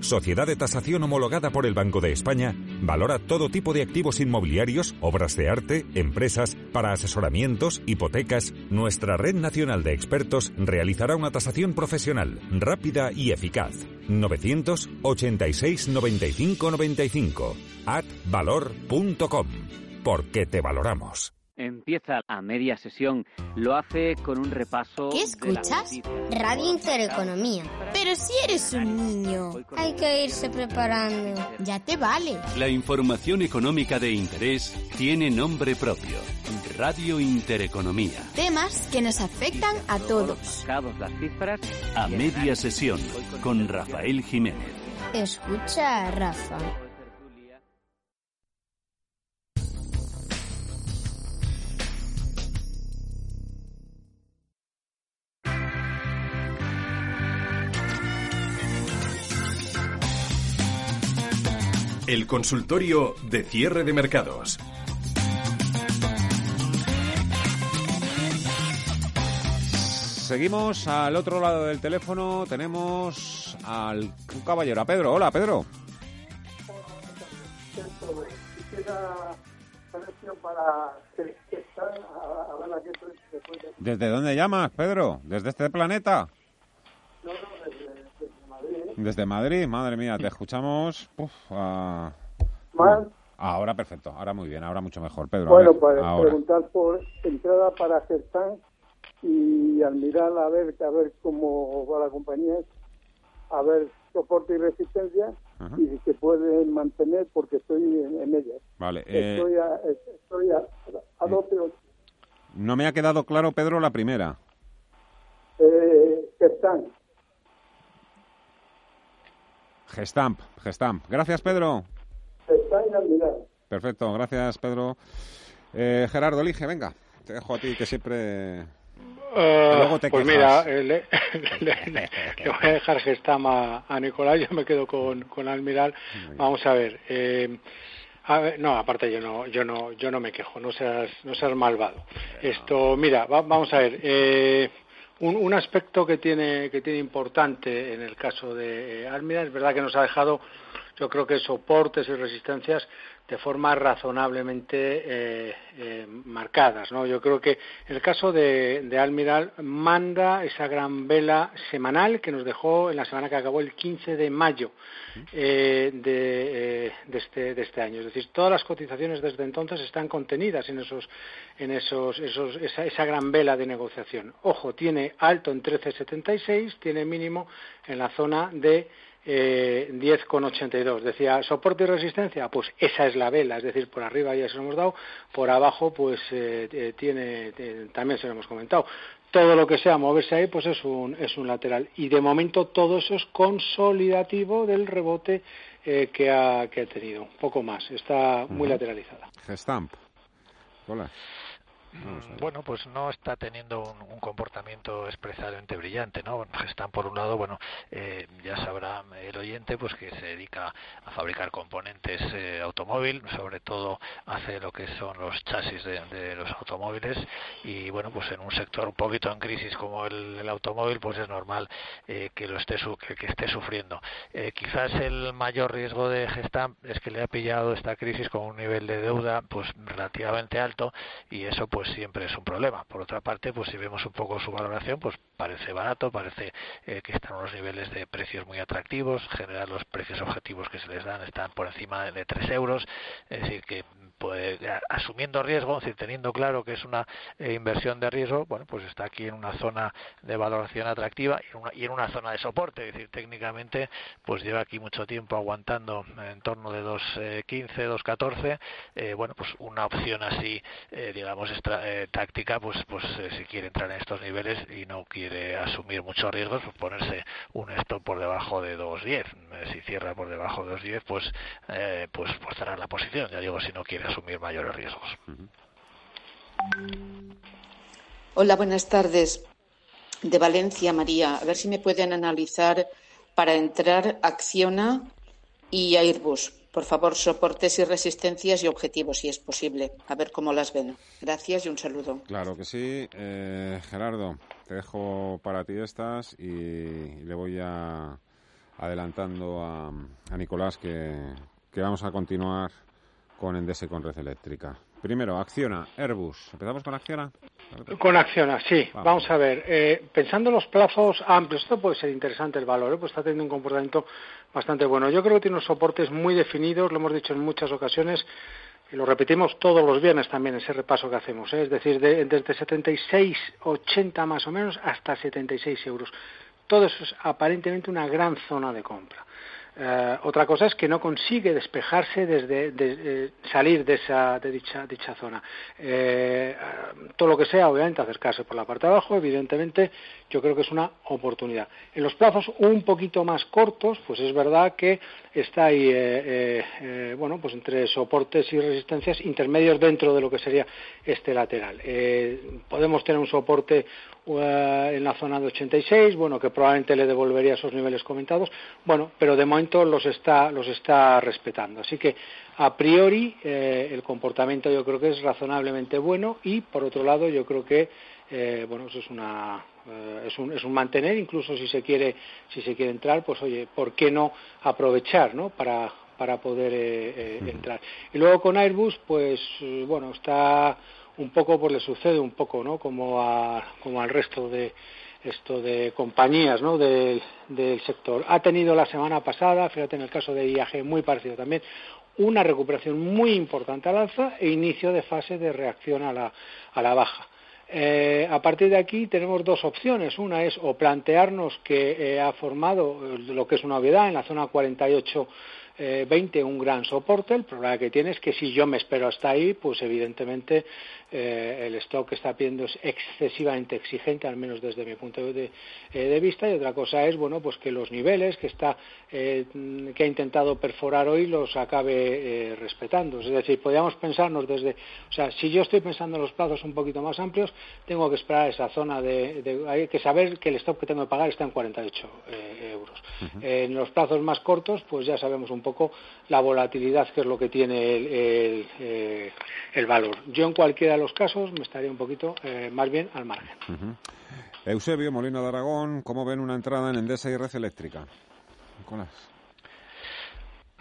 sociedad de tasación homologada por el Banco de España, valora todo tipo de activos inmobiliarios, obras de arte, empresas, para asesoramientos, hipotecas. Nuestra red nacional de expertos realizará una tasación profesional, rápida y eficaz. 986 95 95 atvalor.com Porque te valoramos empieza a media sesión. Lo hace con un repaso. ¿Qué escuchas? Radio Intereconomía. Pero si eres un niño, hay que irse preparando. Ya te vale. La información económica de interés tiene nombre propio. Radio Intereconomía. Temas que nos afectan a todos. Las cifras a media sesión con Rafael Jiménez. Escucha, Rafa. El consultorio de cierre de mercados. Seguimos al otro lado del teléfono. Tenemos al un caballero, a Pedro. Hola, Pedro. ¿Desde dónde llamas, Pedro? ¿Desde este planeta? No, no, desde Madrid, madre mía, te escuchamos. Ahora perfecto, ahora muy bien, ahora mucho mejor, Pedro. Bueno, para preguntar por entrada para Gertán y al mirar a ver, a ver cómo va la compañía, a ver soporte y resistencia y si se pueden mantener porque estoy en, ellas. Vale. Eh, estoy, a, estoy a, a 12.8. No me ha quedado claro, Pedro, la primera. Eh. Gestamp, Gestamp. Gracias, Pedro. Gestamp y Almiral. Perfecto, gracias, Pedro. Eh, Gerardo, elige, venga. Te dejo a ti, que siempre... Eh, luego te pues quejas. mira, eh, le, le- le- le voy a dejar Gestam a, a Nicolás, yo me quedo con, con Almiral. Vamos a ver. eh, a ver, no, aparte yo no, yo no, yo no me quejo, no seas, no seas malvado. Esto, mira, va- vamos a ver. eh, un, un aspecto que tiene, que tiene importante en el caso de Almiral es verdad que nos ha dejado, yo creo que soportes y resistencias de forma razonablemente eh, eh, marcadas. ¿no? Yo creo que el caso de, de Almiral manda esa gran vela semanal que nos dejó en la semana que acabó el 15 de mayo eh, de, de, este, de este año. Es decir, todas las cotizaciones desde entonces están contenidas en esos, en esos, esos esa, esa gran vela de negociación. Ojo, tiene alto en 13,76, tiene mínimo en la zona de eh, 10,82. Decía, soporte y resistencia, pues esa es la vela, es decir, por arriba ya se lo hemos dado, por abajo pues eh, eh, tiene, eh, también se lo hemos comentado. Todo lo que sea moverse ahí, pues es un, es un lateral. Y de momento todo eso es consolidativo del rebote eh, que, ha, que ha tenido. Un poco más, está muy lateralizada. Gestamp. Hola. Bueno, pues no está teniendo un, un comportamiento expresamente brillante, ¿no? Están por un lado, bueno, eh, ya sabrá el oyente, pues que se dedica a fabricar componentes eh, automóvil, sobre todo hace lo que son los chasis de, los automóviles y bueno, pues en un sector un poquito en crisis como el, el automóvil, pues es normal eh, que lo esté su- que, que esté sufriendo. Eh, quizás el mayor riesgo de Gestamp es que le ha pillado esta crisis con un nivel de deuda pues relativamente alto y eso pues siempre es un problema. Por otra parte, pues si vemos un poco su valoración, pues parece barato, parece eh, que están unos niveles de precios muy atractivos, en general los precios objetivos que se les dan están por encima de 3 euros, es decir que pues, a- asumiendo riesgo, es teniendo claro que es una eh, inversión de riesgo, bueno, pues está aquí en una zona de valoración atractiva y en una, y en una zona de soporte, es decir, técnicamente pues lleva aquí mucho tiempo aguantando en torno de 2.15, 2.14, eh, bueno, pues una opción así, eh, digamos, eh, táctica, pues, pues eh, si quiere entrar en estos niveles y no quiere asumir muchos riesgos, pues ponerse un stop por debajo de 2.10. Eh, si cierra por debajo de 2.10, pues, eh, pues, pues cerrar la posición, ya digo, si no quiere asumir mayores riesgos. Hola, buenas tardes. De Valencia, María. A ver si me pueden analizar para entrar Acciona y Airbus. Por favor, soportes y resistencias y objetivos, si es posible. A ver cómo las ven. Gracias y un saludo. Claro que sí. Eh, Gerardo, te dejo para ti estas y, y le voy a adelantando a, a Nicolás que, que vamos a continuar con Endesa y con Red Eléctrica. Primero, Acciona, Airbus. ¿Empezamos con Acciona? Con Acciona, sí. Vamos. Vamos, a ver. eh, pensando en los plazos amplios, esto puede ser interesante el valor, ¿eh? pues está teniendo un comportamiento bastante bueno. Yo creo que tiene unos soportes muy definidos, lo hemos dicho en muchas ocasiones, y lo repetimos todos los viernes también, ese repaso que hacemos, ¿eh? es decir, de- desde 76, 80 más o menos hasta 76 euros. Todo eso es aparentemente una gran zona de compra. Eh, otra cosa es que no consigue despejarse desde de- eh, salir de esa de dicha dicha zona. Eh, todo lo que sea, obviamente, acercarse por la parte de abajo, evidentemente, yo creo que es una oportunidad. En los plazos un poquito más cortos, pues es verdad que está ahí, bueno, pues entre soportes y resistencias intermedios dentro de lo que sería este lateral. Podemos tener un soporte en la zona de 86, bueno, que probablemente le devolvería esos niveles comentados, bueno, pero de momento los está, los está respetando. Así que, a priori, eh, el comportamiento yo creo que es razonablemente bueno y, por otro lado, yo creo que, eh, bueno, eso es una, eh, es un, es un mantener, incluso si se quiere, si se quiere entrar, pues oye, ¿por qué no aprovechar, no? Para, para poder eh, eh, entrar. Y luego con Airbus, pues, eh, bueno, está un poco, pues le sucede un poco, ¿no? Como, a, como al resto de esto de compañías, ¿no? Del, sector. Ha tenido la semana pasada, fíjate en el caso de IAG, muy parecido también, una recuperación muy importante al alza e inicio de fase de reacción a la, a la baja. Eh, a partir de aquí tenemos dos opciones. Una es o plantearnos que eh, ha formado lo que es una obviedad en la zona 48 20 un gran soporte. El problema que tiene es que si yo me espero hasta ahí, pues evidentemente el stock que está pidiendo es excesivamente exigente, al menos desde mi punto de, de, vista. Y otra cosa es, bueno, pues que los niveles que está que ha intentado perforar hoy los acabe respetando. Es decir, podríamos pensarnos desde, o sea, si yo estoy pensando en los plazos un poquito más amplios, tengo que esperar esa zona de, hay que saber que el stop que tengo que pagar está en 48 eh, euros. En los plazos más cortos, pues ya sabemos un poco la volatilidad que es lo que tiene el, el, valor. Yo en cualquiera de los casos me estaría un poquito eh, más bien al margen. Eusebio Molina de Aragón, ¿cómo ven una entrada en Endesa y Red Eléctrica?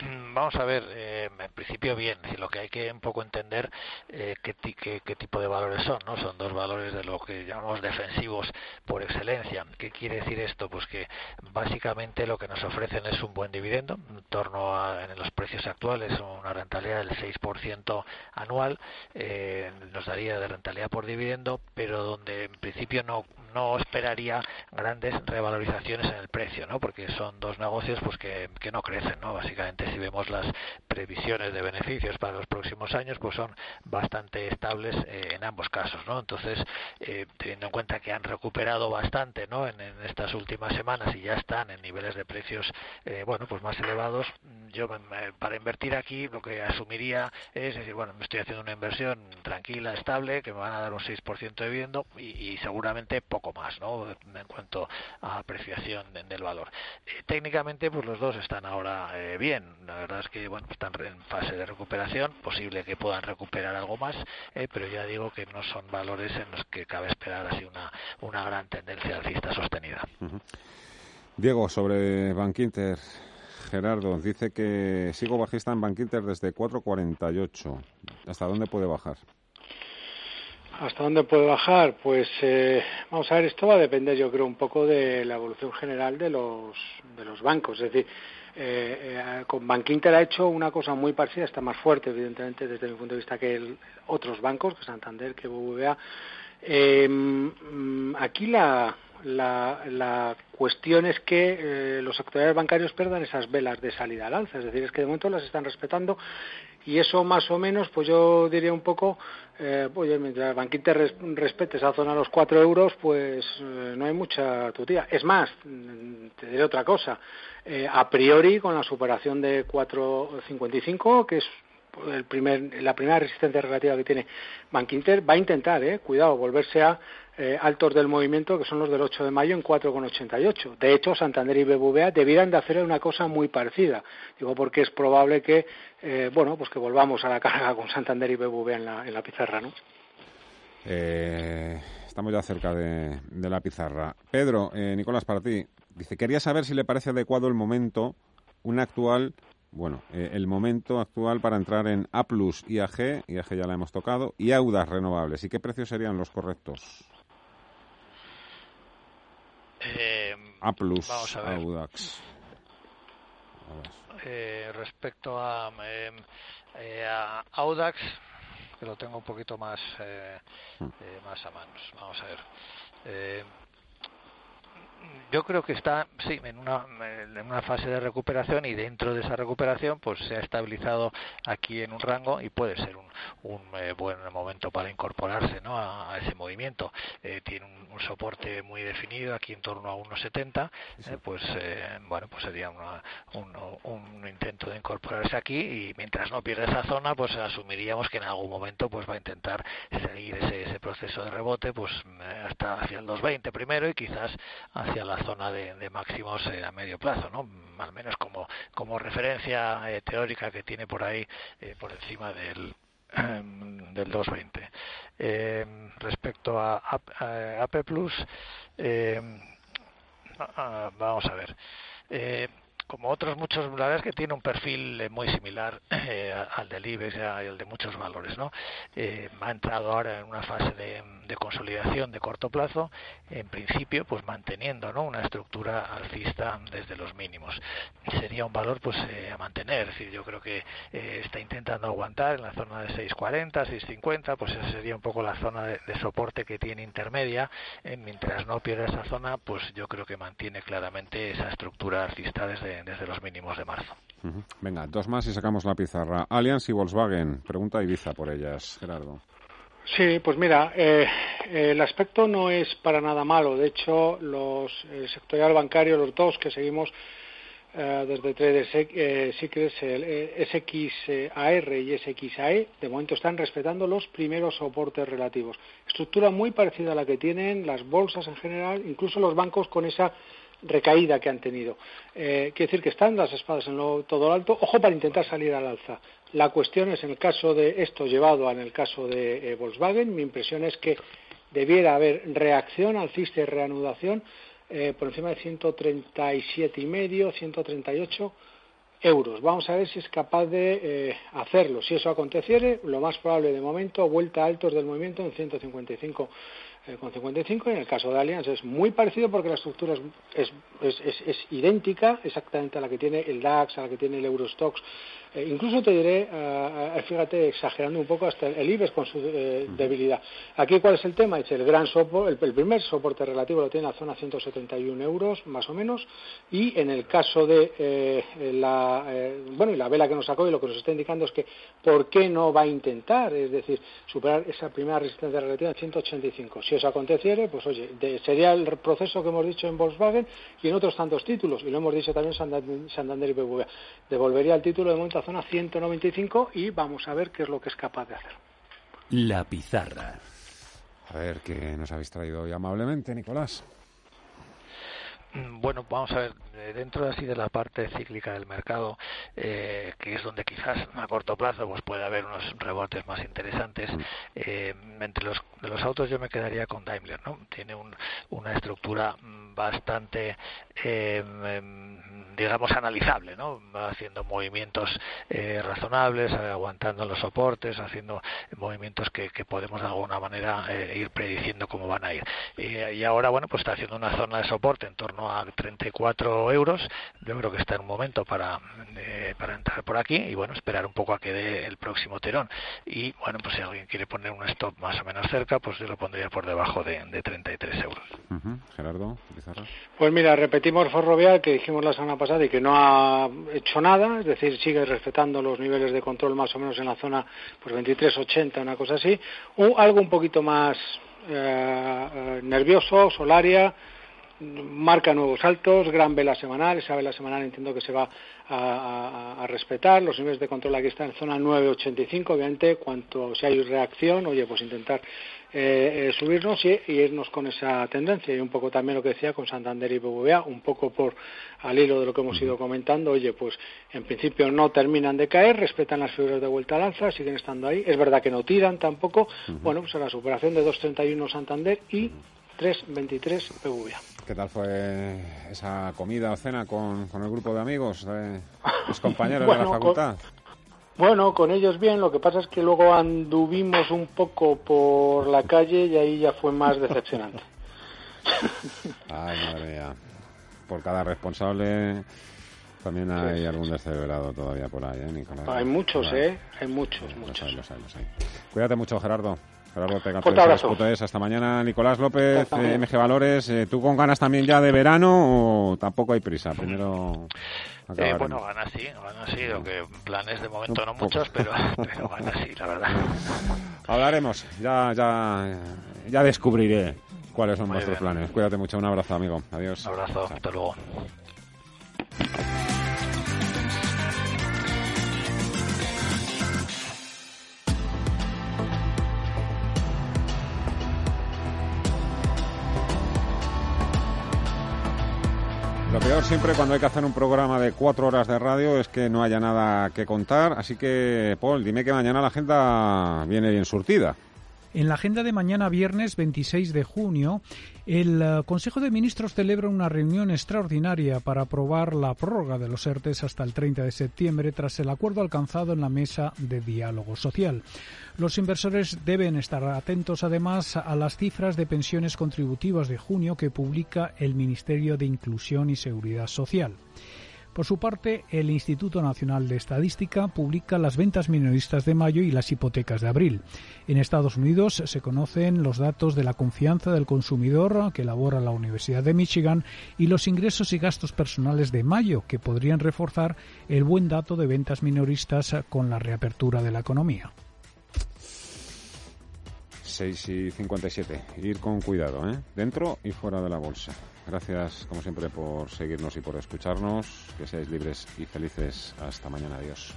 Mm, vamos a ver, en principio bien, lo que hay que un poco entender eh, qué, qué, tipo de valores son, ¿no? Son dos valores de lo que llamamos defensivos por excelencia. ¿Qué quiere decir esto? Pues que básicamente lo que nos ofrecen es un buen dividendo, en torno a en los precios actuales una rentabilidad del 6% anual, eh, nos daría de rentabilidad por dividendo, pero donde en principio no no esperaría grandes revalorizaciones en el precio, ¿no? Porque son dos negocios pues que, que no crecen, ¿no? Básicamente si vemos las previsiones de beneficios para los próximos años, pues son bastante estables eh, en ambos casos, ¿no? Entonces, eh, teniendo en cuenta que han recuperado bastante, ¿no? En, estas últimas semanas y ya están en niveles de precios, eh, bueno, pues más elevados, yo para invertir aquí lo que asumiría es decir, bueno, me estoy haciendo una inversión tranquila, estable, que me van a dar un 6% de viviendo y, y seguramente poco más ¿no? en cuanto a apreciación del valor. Eh, técnicamente, pues los dos están ahora bien. La verdad es que bueno, están en fase de recuperación, posible que puedan recuperar algo más, eh, pero ya digo que no son valores en los que cabe esperar así una, una gran tendencia alcista sostenida. Diego, sobre Bankinter. Gerardo dice que sigo bajista en Bankinter desde 4.48. ¿Hasta dónde puede bajar? ¿Hasta dónde puede bajar? Pues eh, vamos a ver, esto va a depender yo creo un poco de la evolución general de los, de los bancos. Es decir, eh, eh, con Bankinter ha hecho una cosa muy parecida, está más fuerte evidentemente desde mi punto de vista que el, otros bancos, que Santander, que BBVA. Mm, aquí la, la, cuestión es que los sectores bancarios pierdan esas velas de salida al alza, es decir, es que de momento las están respetando y eso más o menos, pues yo diría un poco, eh, pues mientras Banquinter respete esa zona de los 4 euros, pues eh, no hay mucha tutía. Es más, mm, te diré otra cosa, eh, a priori con la superación de 4.55, que es el primer, la primera resistencia relativa que tiene Bankinter, va a intentar, eh, cuidado, volverse a eh, altos del movimiento, que son los del 8 de mayo, en 4,88. De hecho, Santander y BBVA debieran de hacer una cosa muy parecida. Digo, porque es probable que, eh, bueno, pues que volvamos a la carga con Santander y BBVA en la, en la pizarra, ¿no? Eh, estamos ya cerca de, la pizarra. Pedro, Nicolás, para ti, dice, quería saber si le parece adecuado el momento, un actual bueno, el momento actual para entrar en A+, IAG, IAG ya la hemos tocado, y Audas renovables. ¿Y qué precios serían los correctos? Eh, a plus, vamos a ver. Audax. Eh, respecto a, em, eh, a, Audax, que lo tengo un poquito más, eh, hmm. eh, más a manos. Vamos a ver. Eh, yo creo que está sí en una, en una fase de recuperación y dentro de esa recuperación pues se ha estabilizado aquí en un rango y puede ser un, un eh, buen momento para incorporarse ¿no? a, ese movimiento eh, tiene un, soporte muy definido aquí en torno a 1.70 eh, pues bueno pues sería un, un, intento de incorporarse aquí y mientras no pierda esa zona pues asumiríamos que en algún momento pues va a intentar seguir ese, ese proceso de rebote pues hasta hacia el 2.20 primero y quizás hacia la zona de, máximos eh, a medio plazo, ¿no? Al menos como, como referencia eh, teórica que tiene por ahí eh, por encima del del 220. respecto a, AP Plus, vamos a ver como otros muchos, la verdad es que tiene un perfil eh, muy similar eh, al del IBEX y al de muchos valores, ¿no? Eh, ha entrado ahora en una fase de, consolidación de corto plazo, en principio, pues manteniendo, ¿no? Una estructura alcista desde los mínimos. Sería un valor, pues, a mantener, es yo creo que está intentando aguantar en la zona de 6.40, 6.50, pues esa sería un poco la zona de, soporte que tiene intermedia, mientras no pierda esa zona, pues yo creo que mantiene claramente esa estructura alcista desde desde, desde los mínimos de marzo. Venga, dos más y sacamos la pizarra. Allianz y Volkswagen. Pregunta Ibiza por ellas, Gerardo. Sí, pues mira, eh, el aspecto no es para nada malo. De hecho, los, el sectorial bancario, los dos que seguimos eh, desde Trader eh, Secrets, el eh, SXAR y SXAE, de momento están respetando los primeros soportes relativos. Estructura muy parecida a la que tienen las bolsas en general, incluso los bancos con esa recaída que han tenido. Eh, quiere decir que están las espadas en lo, todo lo alto. Ojo para intentar salir al alza. La cuestión es, en el caso de esto llevado en el caso de eh, Volkswagen, mi impresión es que debiera haber reacción alcista y reanudación eh, por encima de 137 y medio, 138 euros. Vamos a ver si es capaz de eh, hacerlo. Si eso aconteciere, lo más probable de momento, vuelta a altos del movimiento en 155 eh, con 55 y en el caso de Allianz es muy parecido porque la estructura es, es, es, es, idéntica exactamente a la que tiene el DAX, a la que tiene el Eurostox eh, incluso te diré, uh, fíjate, exagerando un poco hasta el IBEX con su eh, debilidad. Aquí, ¿cuál es el tema? Es el gran soporte, el, el, primer soporte relativo lo tiene en la zona 171 euros, más o menos, y en el caso de eh, la, eh, bueno, y la vela que nos sacó y lo que nos está indicando es que, ¿por qué no va a intentar? Es decir, superar esa primera resistencia relativa en 185. Si eso aconteciere, pues oye, de, sería el proceso que hemos dicho en Volkswagen y en otros tantos títulos, y lo hemos dicho también en Santander y BBVA. Devolvería el título de momento zona 195 y vamos a ver qué es lo que es capaz de hacer. La pizarra. A ver qué nos habéis traído hoy amablemente, Nicolás. Bueno, vamos a ver, dentro de así de la parte cíclica del mercado, eh, que es donde quizás a corto plazo pues puede haber unos rebotes más interesantes, eh, entre los, de los autos yo me quedaría con Daimler, ¿no? Tiene un, una estructura bastante, eh, digamos, analizable, ¿no? Haciendo movimientos eh, razonables, aguantando los soportes, haciendo movimientos que, que podemos de alguna manera eh, ir prediciendo cómo van a ir. y ahora, bueno, pues está haciendo una zona de soporte en torno a 34 euros. Yo creo que está en un momento para, eh, para entrar por aquí y bueno, esperar un poco a que dé el próximo tirón. Y bueno, pues si alguien quiere poner un stop más o menos cerca, pues yo lo pondría por debajo de, de 33 euros. Uh -huh. Gerardo, Pues mira, repetimos Ferrovial que dijimos la semana pasada y que no ha hecho nada, es decir, sigue respetando los niveles de control más o menos en la zona pues 23.80, una cosa así. O algo un poquito más eh, eh, nervioso, Solaria marca nuevos altos, gran vela semanal, esa vela semanal entiendo que se va a, a, a, respetar, los niveles de control aquí están en zona 9.85, obviamente, cuanto si hay reacción, oye, pues intentar eh, eh, subirnos y, y, irnos con esa tendencia y un poco también lo que decía con Santander y BBVA, un poco por al hilo de lo que hemos ido comentando, oye, pues en principio no terminan de caer, respetan las figuras de vuelta al alza, siguen estando ahí, es verdad que no tiran tampoco, uh -huh. bueno, pues a la superación de 2.31 Santander y 3.23 BBVA. ¿Qué tal fue esa comida o cena con, con el grupo de amigos, de los compañeros bueno, de la facultad? Con, bueno, con ellos bien, lo que pasa es que luego anduvimos un poco por la calle y ahí ya fue más decepcionante. Ay, madre mía. Por cada responsable también hay sí, algún descerebrado todavía por ahí, ¿eh, Nicolás? Hay muchos, ¿eh? Hay muchos, sí, muchos. Los hay, los hay, los hay. Cuídate mucho, Gerardo. Gerardo Ortega, hasta mañana. Nicolás López, eh, MG Valores, eh, ¿tú con ganas también ya de verano o tampoco hay prisa? Primero. Eh, bueno, ganas sí, ganas sí, lo que planes de momento no muchos, pero, pero ganas sí, la verdad. Hablaremos, ya, ya, ya descubriré cuáles son Muy vuestros bien. planes. Cuídate mucho, un abrazo, amigo. Adiós. Un abrazo, hasta luego. Siempre cuando hay que hacer un programa de cuatro horas de radio es que no haya nada que contar. Así que, Paul, dime que mañana la agenda viene bien surtida. En la agenda de mañana, viernes 26 de junio, el uh, Consejo de Ministros celebra una reunión extraordinaria para aprobar la prórroga de los ERTES hasta el 30 de septiembre tras el acuerdo alcanzado en la mesa de diálogo social. Los inversores deben estar atentos además a las cifras de pensiones contributivas de junio que publica el Ministerio de Inclusión y Seguridad Social. Por su parte, el Instituto Nacional de Estadística publica las ventas minoristas de mayo y las hipotecas de abril. En Estados Unidos se conocen los datos de la confianza del consumidor que elabora la Universidad de Michigan y los ingresos y gastos personales de mayo, que podrían reforzar el buen dato de ventas minoristas con la reapertura de la economía. 6 y 57. Ir con cuidado, ¿eh? Dentro y fuera de la bolsa. Gracias, como siempre, por seguirnos y por escucharnos. Que seáis libres y felices. Hasta mañana. Adiós.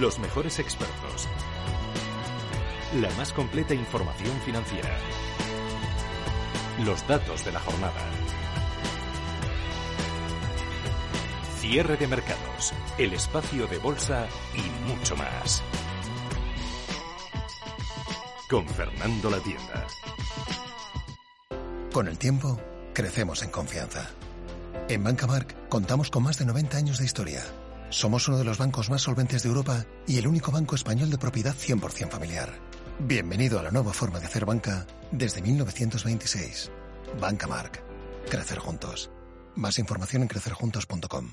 Los mejores expertos. La más completa información financiera. Los datos de la jornada. Cierre de mercados, el espacio de bolsa y mucho más. Con Fernando La Tienda. Con el tiempo, crecemos en confianza. En Bancamark contamos con más de 90 años de historia. Somos uno de los bancos más solventes de Europa y el único banco español de propiedad 100% familiar. Bienvenido a la nueva forma de hacer banca desde 1926. Bancamark. Crecer juntos. Más información en crecerjuntos.com.